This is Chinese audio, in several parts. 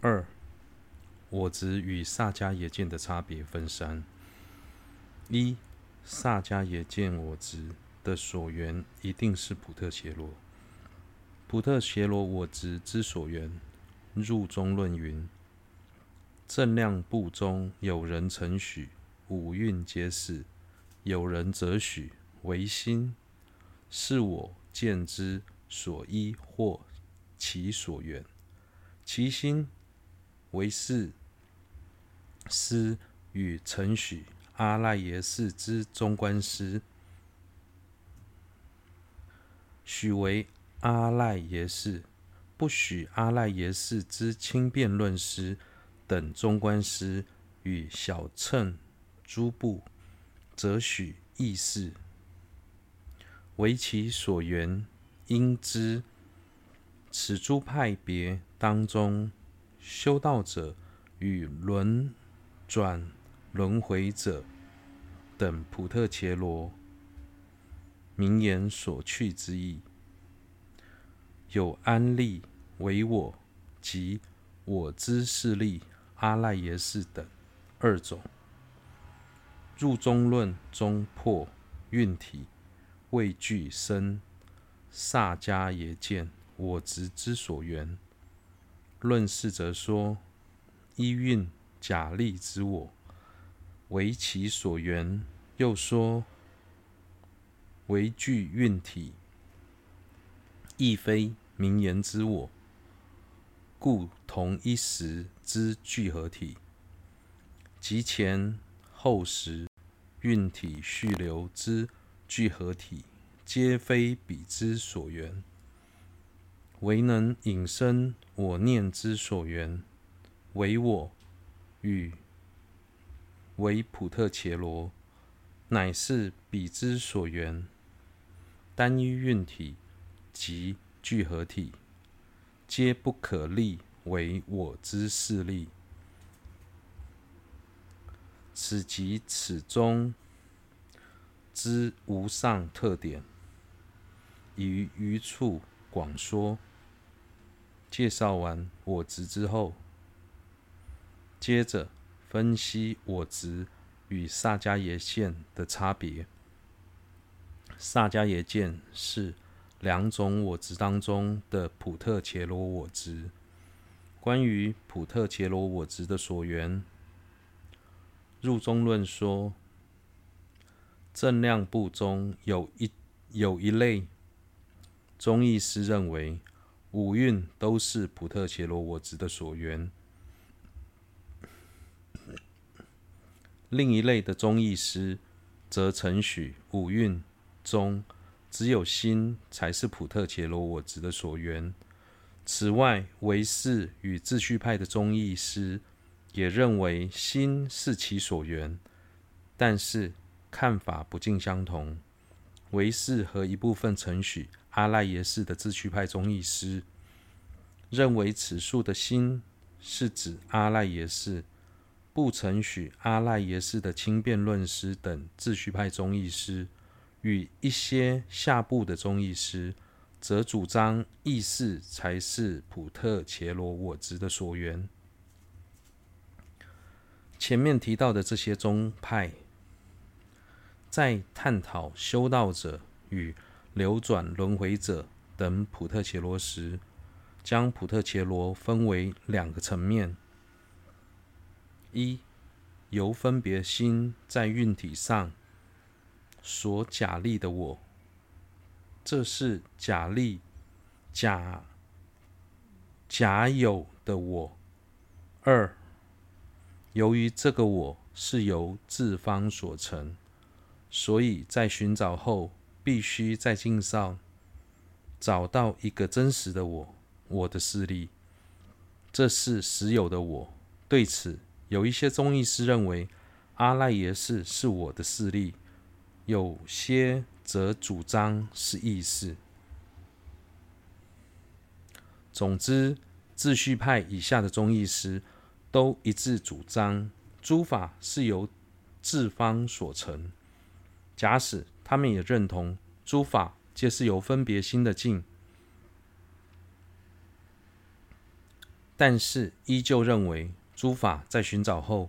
二，我执与萨迦耶见的差别分三：一、萨迦耶见我执的所缘一定是普特伽罗。普特伽罗我执之所缘，入中论云：正量部中有人曾许五蕴皆是，有人则许唯心是我见之所依或其所缘，其心唯是师与承许阿赖耶识之中观师，许为。阿赖耶识不许阿赖耶识之轻辩论师等中观师与小乘诸部，则许意识为其所缘。应知此诸派别当中，修道者与轮转轮回者等普特伽罗名言所趣之意。有安立为我及我之势力阿赖耶识等二种。入中论中破蕴体未具生萨迦耶见我执之所缘。论释则说依蕴假立之我为其所缘，又说唯具运体。亦非名言之我，故同一时之聚合体，即前后时运体续流之聚合体，皆非彼之所缘，唯能引生我念之所缘，唯我与唯普特伽罗，乃是彼之所缘，单一蕴体。及聚合体，皆不可立为我之势力。此即此中之无上特点，已于余处广说。介绍完我执之后，接着分析我执与萨迦耶见的差别。萨迦耶见是。两种我执当中的普特伽罗我执。关于普特伽罗我执的所缘，入中论说，正量部中有一有一类中义师认为五蕴都是普特伽罗我执的所缘，另一类的中义师则承许五蕴中。只有心才是普特伽罗我执的所缘。此外，唯识与自续派的中义师也认为心是其所缘，但是看法不尽相同。唯识和一部分承许阿赖耶识的自续派宗义师认为此处的心是指阿赖耶识，不承许阿赖耶识的轻辩论师等自续派宗义师。与一些下部的宗义师，则主张意识才是普特伽罗我执的所缘。前面提到的这些宗派，在探讨修道者与流转轮回者等普特伽罗时，将普特伽罗分为两个层面：一，由分别心在运体上。所假立的我，这是假立、假假有的我。二，由于这个我是由自方所成，所以在寻找后，必须在镜上找到一个真实的我，我的势力。这是实有的我。对此，有一些宗义师认为，阿赖耶识是我的势力。有些则主张是意识。总之，自续派以下的宗义师都一致主张，诸法是由自方所成。假使他们也认同，诸法皆是由分别心的境但是依旧认为诸法在寻找后，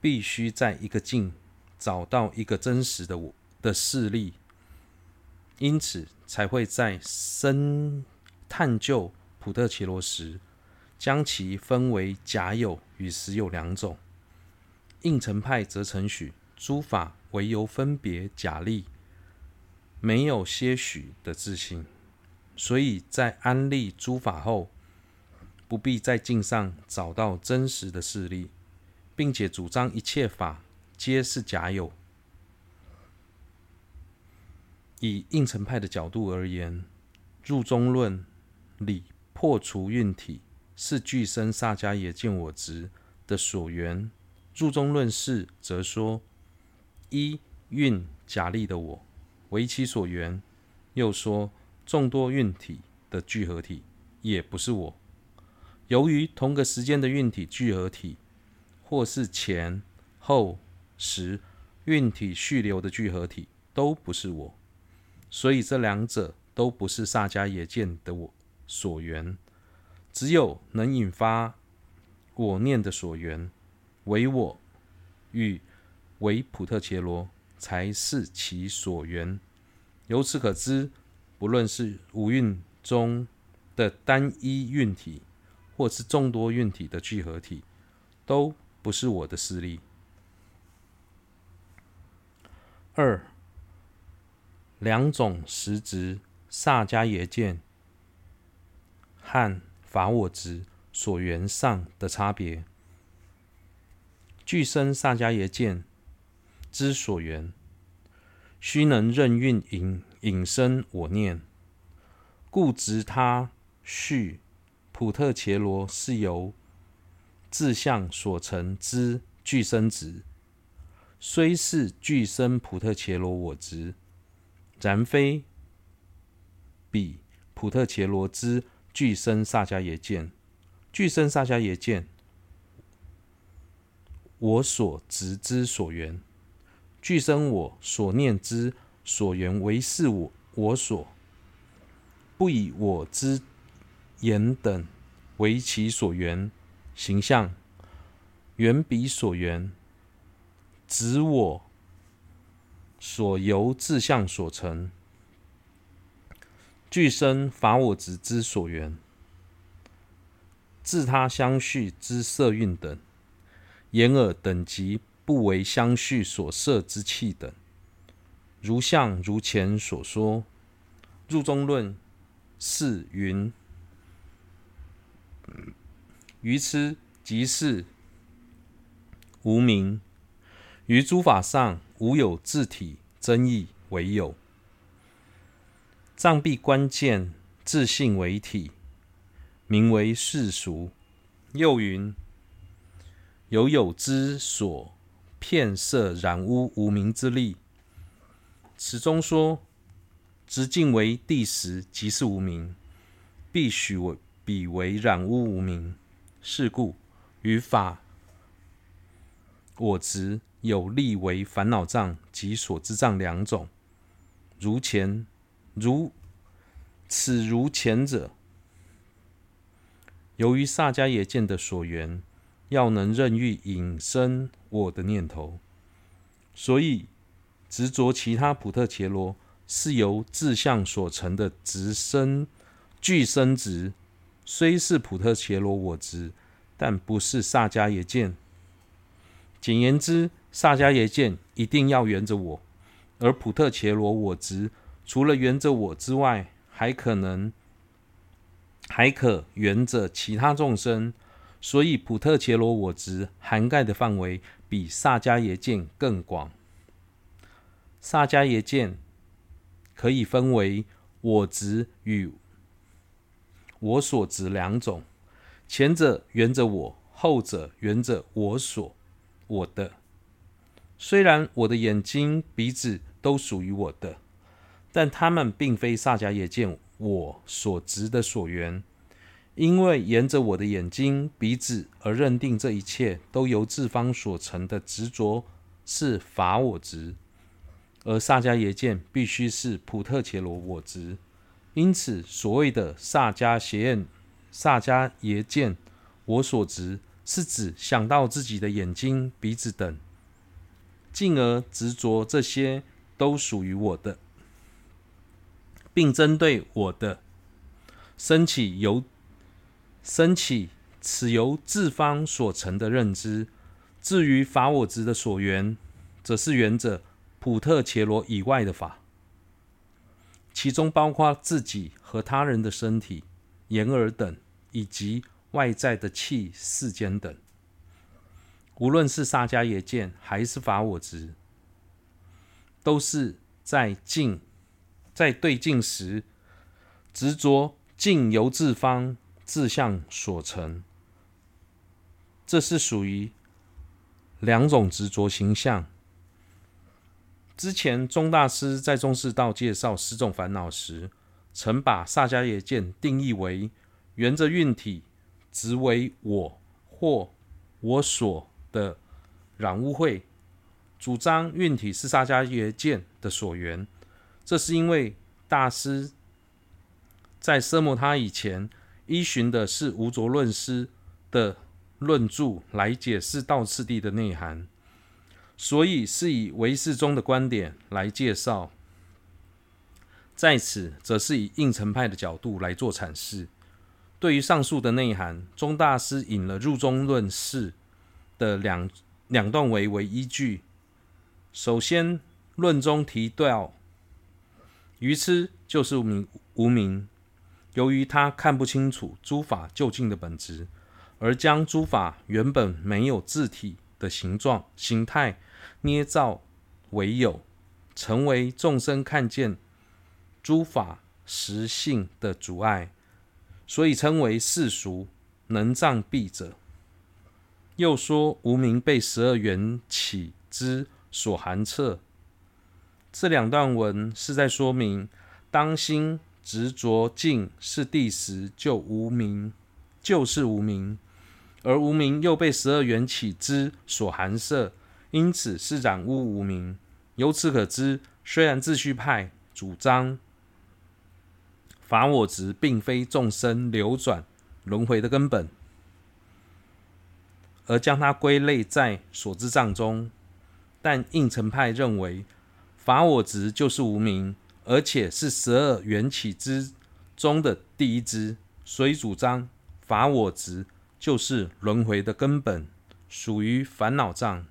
必须在一个境找到一个真实的我的事例，因此才会在深探究普特奇罗时，将其分为假有与实有两种。应成派则承许诸法唯由分别假立，没有些许的自信，所以在安立诸法后，不必在镜上找到真实的事例，并且主张一切法皆是假有。以应成派的角度而言，入中论里破除蕴体是俱生萨迦耶见我执的所缘。入中论释则说：一运假立的我为其所缘，又说众多运体的聚合体也不是我。由于同个时间的运体聚合体，或是前后时运体续流的聚合体，都不是我，所以这两者都不是萨迦耶见的我所缘。只有能引发我念的所缘。唯我与唯普特伽罗才是其所缘。由此可知，不论是五蕴中的单一蕴体，或是众多蕴体的聚合体，都不是我的势力。二、两种实值萨迦耶见和法我执所缘上的差别。具身萨迦耶见之所缘，须能任运引引生我念，故执他续普特伽罗是由自相所成之俱生执，虽是俱生普特伽罗我执，然非彼普特伽罗之俱生萨迦耶见，俱生萨迦耶见。我所执之所缘，俱生我所念之所缘，为是我我所，不以我之言等为其所缘，形象缘彼所缘，指我所由自相所成，俱生法我执之所缘，自他相续之色蕴等。眼耳等级不为相续所摄之气等，如像如前所说，入中论是云：愚痴即是无明，于诸法上无有自体真义为有，障蔽关键自性为体，名为世俗。又云。有有之所片色染污无明之力，此中说直径为第十，即是无明，必许为彼为染污无明。是故于法我执有力为烦恼障及所知障两种。如前如此如前者，由于萨迦耶见的所缘。要能任运引生我的念头，所以执着其他普特切罗是由自相所成的直生俱生值，虽是普特切罗我执，但不是萨迦耶见。简言之，萨迦耶见一定要缘着我，而普特切罗我执除了缘着我之外，还可能还可缘着其他众生。所以，普特切罗我执涵盖的范围比萨迦耶见更广。萨迦耶见可以分为我执与我所执两种，前者缘着我，后者缘着我所我的。虽然我的眼睛、鼻子都属于我的，但他们并非萨迦耶见我所执的所缘。因为沿着我的眼睛、鼻子而认定这一切都由自方所成的执着是法我执，而萨迦耶见必须是普特伽罗我执，因此所谓的萨迦邪见、萨迦耶见我所执是指想到自己的眼睛、鼻子等，进而执着这些都属于我的，并针对我的升起由升起此由自方所成的认知。至于法我执的所缘，则是缘着普特伽罗以外的法，其中包括自己和他人的身体、眼耳等，以及外在的气世间等。无论是萨迦耶见还是法我执，都是在静在对境时执着静由自方自相所成，这是属于。两种执着形象。之前钟大师在中士道介绍十种烦恼时，曾把萨迦耶见定义为缘着运体执为我或我所的染污秽，主张运体是萨迦耶见的所缘。这是因为大师在奢摩他以前依循的是无着论师的。论著来解释道次第的内涵，所以是以唯识宗的观点来介绍。在此，则是以应承派的角度来做阐释。对于上述的内涵，宗大师引了入中论释的两两段为为依据。首先，论中提到愚痴就是无明，无明，由于他看不清楚诸法究竟的本质。而将诸法原本没有自体的形状、形态捏造为有，成为众生看见诸法实性的阻碍，所以称为世俗能障蔽者。又说无明被十二缘起之所含摄。这两段文是在说明，当心执着境是第十，就无名，就是无名。而无名又被十二缘起之所含摄，因此是染污无名。由此可知，虽然自续派主张法我执并非众生流转轮回的根本，而将它归类在所知障中，但应成派认为法我执就是无名，而且是十二缘起之中的第一支，所以主张法我执。就是轮回的根本，属于烦恼障。